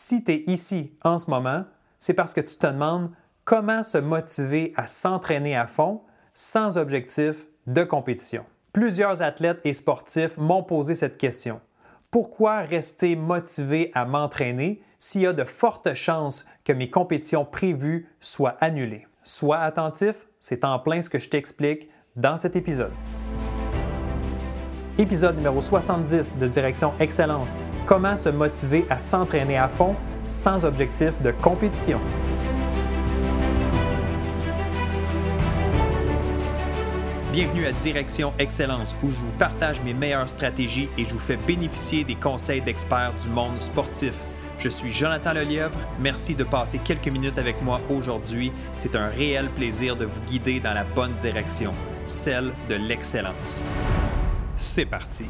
Si tu es ici en ce moment, c'est parce que tu te demandes comment se motiver à s'entraîner à fond sans objectif de compétition. Plusieurs athlètes et sportifs m'ont posé cette question. Pourquoi rester motivé à m'entraîner s'il y a de fortes chances que mes compétitions prévues soient annulées? Sois attentif, c'est en plein ce que je t'explique dans cet épisode. Épisode numéro 70 de Direction Excellence. Comment se motiver à s'entraîner à fond sans objectif de compétition? Bienvenue à Direction Excellence où je vous partage mes meilleures stratégies et je vous fais bénéficier des conseils d'experts du monde sportif. Je suis Jonathan Lelièvre. Merci de passer quelques minutes avec moi aujourd'hui. C'est un réel plaisir de vous guider dans la bonne direction, celle de l'excellence. C'est parti.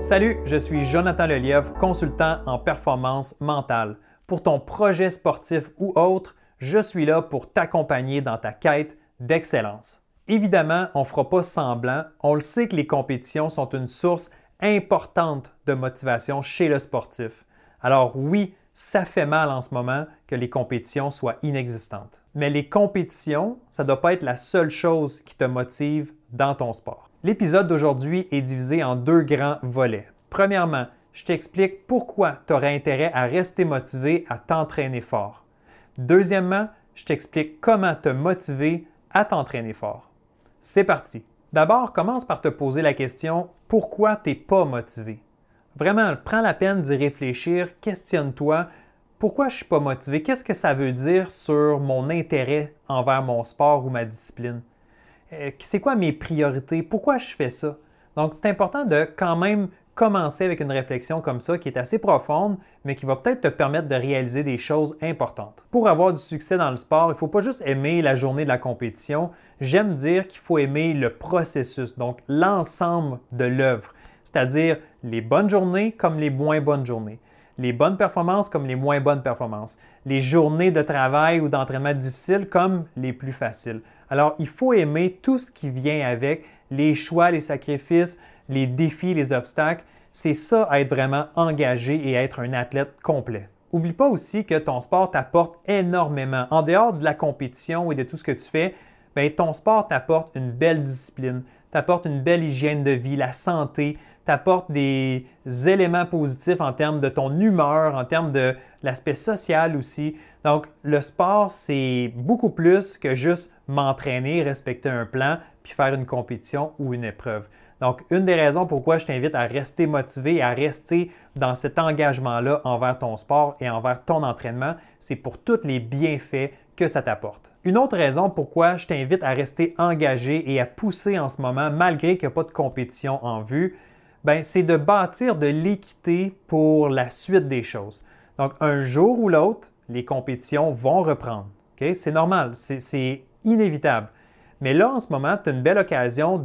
Salut, je suis Jonathan Lelièvre, consultant en performance mentale. Pour ton projet sportif ou autre, je suis là pour t'accompagner dans ta quête d'excellence. Évidemment, on ne fera pas semblant, on le sait que les compétitions sont une source importante de motivation chez le sportif. Alors oui, ça fait mal en ce moment que les compétitions soient inexistantes. Mais les compétitions, ça ne doit pas être la seule chose qui te motive dans ton sport. L'épisode d'aujourd'hui est divisé en deux grands volets. Premièrement, je t'explique pourquoi tu aurais intérêt à rester motivé à t'entraîner fort. Deuxièmement, je t'explique comment te motiver à t'entraîner fort. C'est parti. D'abord, commence par te poser la question pourquoi tu n'es pas motivé? Vraiment, prends la peine d'y réfléchir, questionne-toi pourquoi je ne suis pas motivé, qu'est-ce que ça veut dire sur mon intérêt envers mon sport ou ma discipline? Euh, c'est quoi mes priorités? Pourquoi je fais ça? Donc, c'est important de quand même commencer avec une réflexion comme ça qui est assez profonde, mais qui va peut-être te permettre de réaliser des choses importantes. Pour avoir du succès dans le sport, il ne faut pas juste aimer la journée de la compétition. J'aime dire qu'il faut aimer le processus, donc l'ensemble de l'œuvre, c'est-à-dire les bonnes journées comme les moins bonnes journées les bonnes performances comme les moins bonnes performances, les journées de travail ou d'entraînement difficiles comme les plus faciles. Alors, il faut aimer tout ce qui vient avec, les choix, les sacrifices, les défis, les obstacles. C'est ça, être vraiment engagé et être un athlète complet. Oublie pas aussi que ton sport t'apporte énormément. En dehors de la compétition et de tout ce que tu fais, bien, ton sport t'apporte une belle discipline, t'apporte une belle hygiène de vie, la santé, t'apporte des éléments positifs en termes de ton humeur, en termes de l'aspect social aussi. Donc, le sport, c'est beaucoup plus que juste m'entraîner, respecter un plan, puis faire une compétition ou une épreuve. Donc, une des raisons pourquoi je t'invite à rester motivé à rester dans cet engagement-là envers ton sport et envers ton entraînement, c'est pour tous les bienfaits que ça t'apporte. Une autre raison pourquoi je t'invite à rester engagé et à pousser en ce moment, malgré qu'il n'y a pas de compétition en vue, ben, c'est de bâtir de l'équité pour la suite des choses. Donc, un jour ou l'autre, les compétitions vont reprendre. C'est normal, c'est inévitable. Mais là, en ce moment, tu as une belle occasion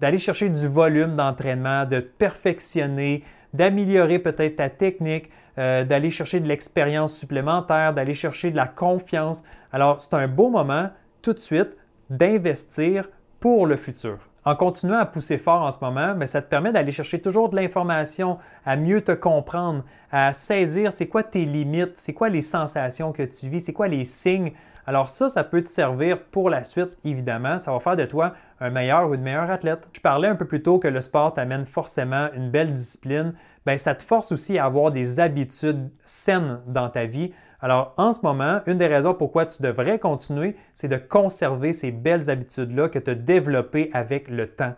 d'aller chercher du volume d'entraînement, de perfectionner, d'améliorer peut-être ta technique, euh, d'aller chercher de l'expérience supplémentaire, d'aller chercher de la confiance. Alors, c'est un beau moment tout de suite d'investir pour le futur en continuant à pousser fort en ce moment, mais ça te permet d'aller chercher toujours de l'information, à mieux te comprendre, à saisir c'est quoi tes limites, c'est quoi les sensations que tu vis, c'est quoi les signes. Alors ça, ça peut te servir pour la suite, évidemment. Ça va faire de toi un meilleur ou une meilleure athlète. Je parlais un peu plus tôt que le sport t'amène forcément une belle discipline. Bien, ça te force aussi à avoir des habitudes saines dans ta vie. Alors, en ce moment, une des raisons pourquoi tu devrais continuer, c'est de conserver ces belles habitudes-là que tu as développées avec le temps.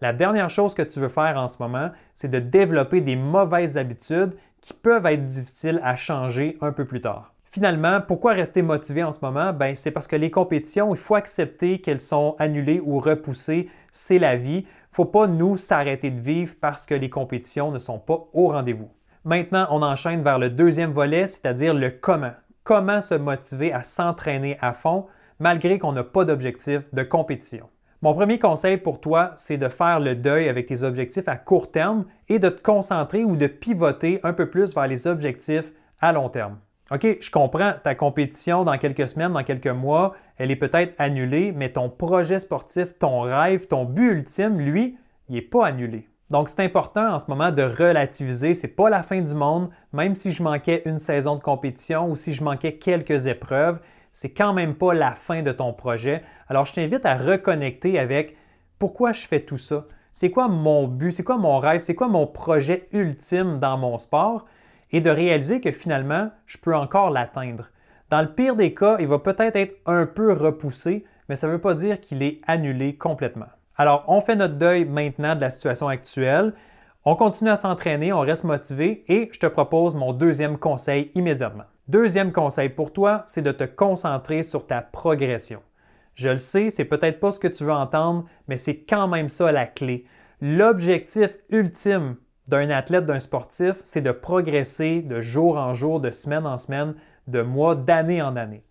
La dernière chose que tu veux faire en ce moment, c'est de développer des mauvaises habitudes qui peuvent être difficiles à changer un peu plus tard. Finalement, pourquoi rester motivé en ce moment? Ben, c'est parce que les compétitions, il faut accepter qu'elles sont annulées ou repoussées. C'est la vie. Il ne faut pas nous s'arrêter de vivre parce que les compétitions ne sont pas au rendez-vous. Maintenant, on enchaîne vers le deuxième volet, c'est-à-dire le comment. Comment se motiver à s'entraîner à fond malgré qu'on n'a pas d'objectif de compétition. Mon premier conseil pour toi, c'est de faire le deuil avec tes objectifs à court terme et de te concentrer ou de pivoter un peu plus vers les objectifs à long terme. OK, je comprends, ta compétition dans quelques semaines, dans quelques mois, elle est peut-être annulée, mais ton projet sportif, ton rêve, ton but ultime, lui, il n'est pas annulé. Donc, c'est important en ce moment de relativiser. Ce n'est pas la fin du monde, même si je manquais une saison de compétition ou si je manquais quelques épreuves, c'est quand même pas la fin de ton projet. Alors, je t'invite à reconnecter avec pourquoi je fais tout ça. C'est quoi mon but? C'est quoi mon rêve? C'est quoi mon projet ultime dans mon sport? Et de réaliser que finalement, je peux encore l'atteindre. Dans le pire des cas, il va peut-être être un peu repoussé, mais ça ne veut pas dire qu'il est annulé complètement. Alors, on fait notre deuil maintenant de la situation actuelle. On continue à s'entraîner, on reste motivé et je te propose mon deuxième conseil immédiatement. Deuxième conseil pour toi, c'est de te concentrer sur ta progression. Je le sais, c'est peut-être pas ce que tu veux entendre, mais c'est quand même ça la clé. L'objectif ultime d'un athlète, d'un sportif, c'est de progresser de jour en jour, de semaine en semaine, de mois, d'année en année.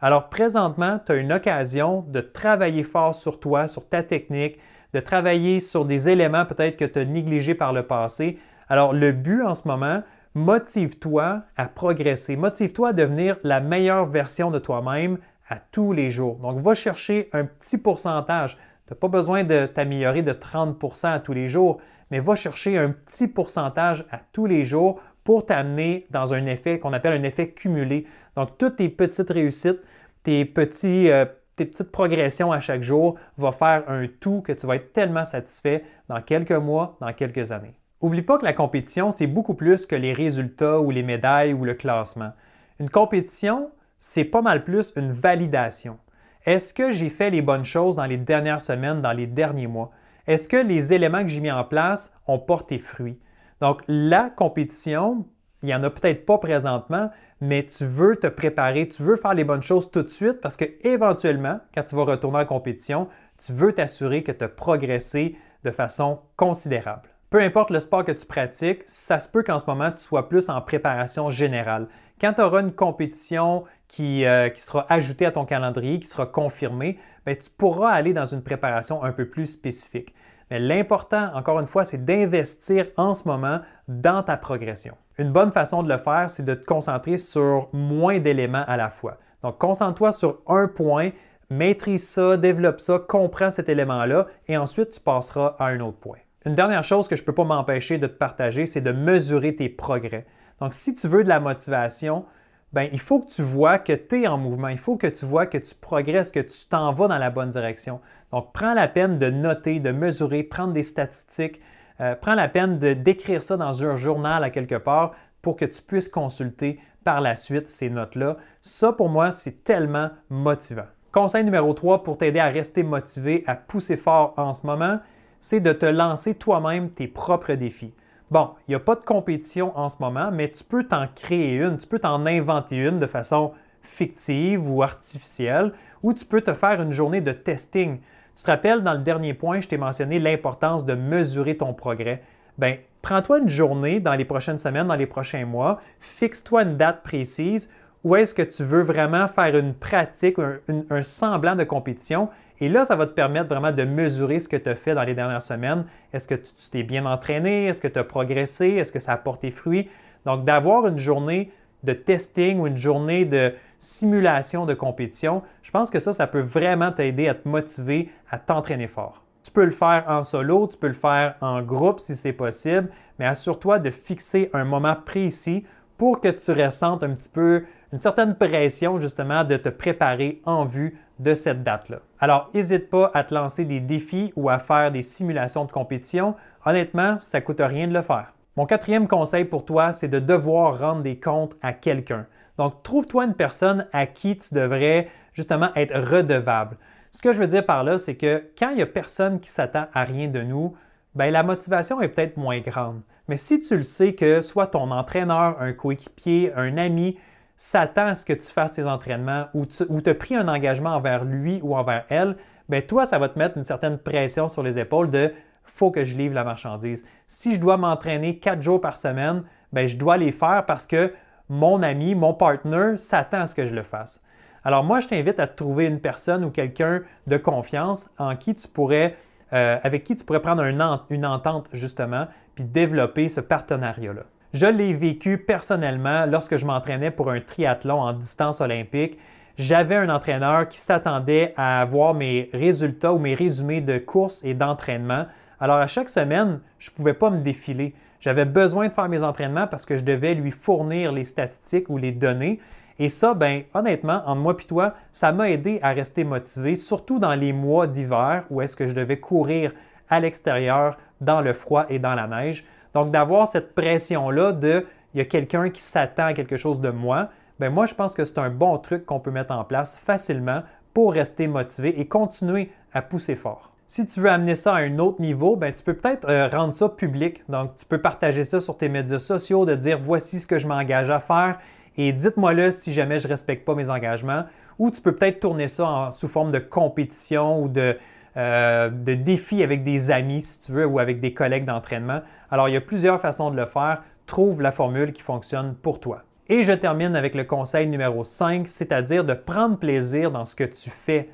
Alors présentement, tu as une occasion de travailler fort sur toi, sur ta technique, de travailler sur des éléments peut-être que tu as négligés par le passé. Alors le but en ce moment, motive-toi à progresser, motive-toi à devenir la meilleure version de toi-même à tous les jours. Donc va chercher un petit pourcentage. Tu n'as pas besoin de t'améliorer de 30% à tous les jours, mais va chercher un petit pourcentage à tous les jours pour t'amener dans un effet qu'on appelle un effet cumulé. Donc, toutes tes petites réussites, euh, tes petites progressions à chaque jour vont faire un tout que tu vas être tellement satisfait dans quelques mois, dans quelques années. Oublie pas que la compétition, c'est beaucoup plus que les résultats ou les médailles ou le classement. Une compétition, c'est pas mal plus une validation. Est-ce que j'ai fait les bonnes choses dans les dernières semaines, dans les derniers mois? Est-ce que les éléments que j'ai mis en place ont porté fruit? Donc, la compétition, il n'y en a peut-être pas présentement, mais tu veux te préparer, tu veux faire les bonnes choses tout de suite parce que éventuellement, quand tu vas retourner en compétition, tu veux t'assurer que tu as progressé de façon considérable. Peu importe le sport que tu pratiques, ça se peut qu'en ce moment, tu sois plus en préparation générale. Quand tu auras une compétition qui, euh, sera ajoutée à ton calendrier, qui sera confirmée, ben, tu pourras aller dans une préparation un peu plus spécifique. Mais l'important, encore une fois, c'est d'investir en ce moment dans ta progression. Une bonne façon de le faire, c'est de te concentrer sur moins d'éléments à la fois. Donc, concentre-toi sur un point, maîtrise ça, développe ça, comprends cet élément-là et ensuite tu passeras à un autre point. Une dernière chose que je ne peux pas m'empêcher de te partager, c'est de mesurer tes progrès. Donc, si tu veux de la motivation, ben, il faut que tu vois que tu es en mouvement, il faut que tu vois que tu progresses, que tu t'en vas dans la bonne direction. Donc, prends la peine de noter, de mesurer, prendre des statistiques, euh, prends la peine de d'écrire ça dans un journal à quelque part pour que tu puisses consulter par la suite ces notes-là. Ça, pour moi, c'est tellement motivant. Conseil numéro 3 pour t'aider à rester motivé, à pousser fort en ce moment, c'est de te lancer toi-même tes propres défis. Bon, il n'y a pas de compétition en ce moment, mais tu peux t'en créer une, tu peux t'en inventer une de façon fictive ou artificielle, ou tu peux te faire une journée de testing. Tu te rappelles, dans le dernier point, je t'ai mentionné l'importance de mesurer ton progrès. Bien, prends-toi une journée dans les prochaines semaines, dans les prochains mois, fixe-toi une date précise où est-ce que tu veux vraiment faire une pratique, un, semblant de compétition. Et là, ça va te permettre vraiment de mesurer ce que tu as fait dans les dernières semaines. Est-ce que tu t'es bien entraîné? Est-ce que tu as progressé? Est-ce que ça a porté fruit? Donc, d'avoir une journée de testing ou une journée de simulation de compétition, je pense que ça, ça peut vraiment t'aider à te motiver à t'entraîner fort. Tu peux le faire en solo, tu peux le faire en groupe si c'est possible, mais assure-toi de fixer un moment précis pour que tu ressentes un petit peu une certaine pression justement de te préparer en vue de cette date-là. Alors, n'hésite pas à te lancer des défis ou à faire des simulations de compétition. Honnêtement, ça ne coûte rien de le faire. Mon quatrième conseil pour toi, c'est de devoir rendre des comptes à quelqu'un. Donc, trouve-toi une personne à qui tu devrais justement être redevable. Ce que je veux dire par là, c'est que quand il n'y a personne qui s'attend à rien de nous, ben, la motivation est peut-être moins grande. Mais si tu le sais que soit ton entraîneur, un coéquipier, un ami s'attend à ce que tu fasses tes entraînements ou tu as pris un engagement envers lui ou envers elle, bien toi, ça va te mettre une certaine pression sur les épaules de faut que je livre la marchandise. Si je dois m'entraîner quatre jours par semaine, bien, je dois les faire parce que mon ami, mon partner s'attend à ce que je le fasse. Alors moi, je t'invite à trouver une personne ou quelqu'un de confiance en qui tu pourrais, euh, avec qui tu pourrais prendre une entente justement, puis développer ce partenariat-là. Je l'ai vécu personnellement lorsque je m'entraînais pour un triathlon en distance olympique. J'avais un entraîneur qui s'attendait à voir mes résultats ou mes résumés de courses et d'entraînement. Alors à chaque semaine, je ne pouvais pas me défiler. J'avais besoin de faire mes entraînements parce que je devais lui fournir les statistiques ou les données. Et ça, ben, honnêtement, entre moi et toi, ça m'a aidé à rester motivé, surtout dans les mois d'hiver où est-ce que je devais courir à l'extérieur, dans le froid et dans la neige. Donc, d'avoir cette pression-là de il y a quelqu'un qui s'attend à quelque chose de moi, ben moi, je pense que c'est un bon truc qu'on peut mettre en place facilement pour rester motivé et continuer à pousser fort. Si tu veux amener ça à un autre niveau, ben, tu peux peut-être euh, rendre ça public. Donc, tu peux partager ça sur tes médias sociaux, de dire voici ce que je m'engage à faire et dites-moi-le si jamais je ne respecte pas mes engagements. Ou tu peux peut-être tourner ça sous forme de compétition ou de, euh, de défi avec des amis, si tu veux, ou avec des collègues d'entraînement. Alors, il y a plusieurs façons de le faire. Trouve la formule qui fonctionne pour toi. Et je termine avec le conseil numéro 5, c'est-à-dire de prendre plaisir dans ce que tu fais.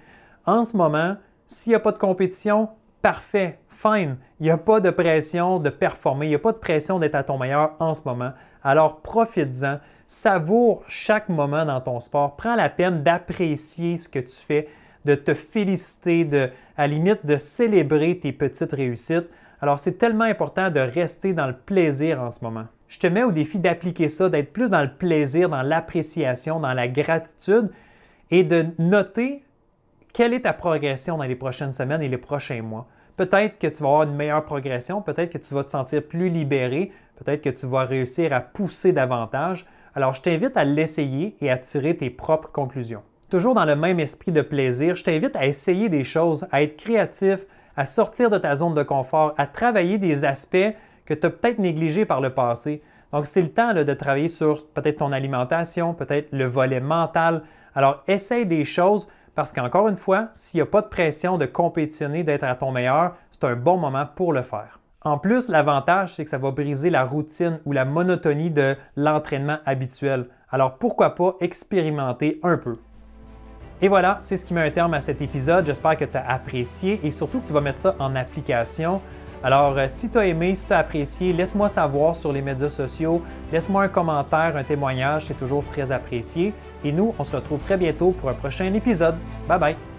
En ce moment, s'il n'y a pas de compétition, parfait, fine. Il n'y a pas de pression de performer, il n'y a pas de pression d'être à ton meilleur en ce moment. Alors profites-en, savoure chaque moment dans ton sport, prends la peine d'apprécier ce que tu fais, de te féliciter, de, à limite de célébrer tes petites réussites. Alors c'est tellement important de rester dans le plaisir en ce moment. Je te mets au défi d'appliquer ça, d'être plus dans le plaisir, dans l'appréciation, dans la gratitude et de noter quelle est ta progression dans les prochaines semaines et les prochains mois. Peut-être que tu vas avoir une meilleure progression, peut-être que tu vas te sentir plus libéré, peut-être que tu vas réussir à pousser davantage. Alors, je t'invite à l'essayer et à tirer tes propres conclusions. Toujours dans le même esprit de plaisir, je t'invite à essayer des choses, à être créatif, à sortir de ta zone de confort, à travailler des aspects que tu as peut-être négligés par le passé. Donc, c'est le temps de travailler sur peut-être ton alimentation, peut-être le volet mental. Alors, essaye des choses parce qu'encore une fois, s'il n'y a pas de pression de compétitionner, d'être à ton meilleur, c'est un bon moment pour le faire. En plus, l'avantage, c'est que ça va briser la routine ou la monotonie de l'entraînement habituel. Alors pourquoi pas expérimenter un peu? Et voilà, c'est ce qui met un terme à cet épisode. J'espère que tu as apprécié et surtout que tu vas mettre ça en application. Alors, euh, si tu as aimé, si tu as apprécié, laisse-moi savoir sur les médias sociaux, laisse-moi un commentaire, un témoignage, c'est toujours très apprécié. Et nous, on se retrouve très bientôt pour un prochain épisode. Bye bye!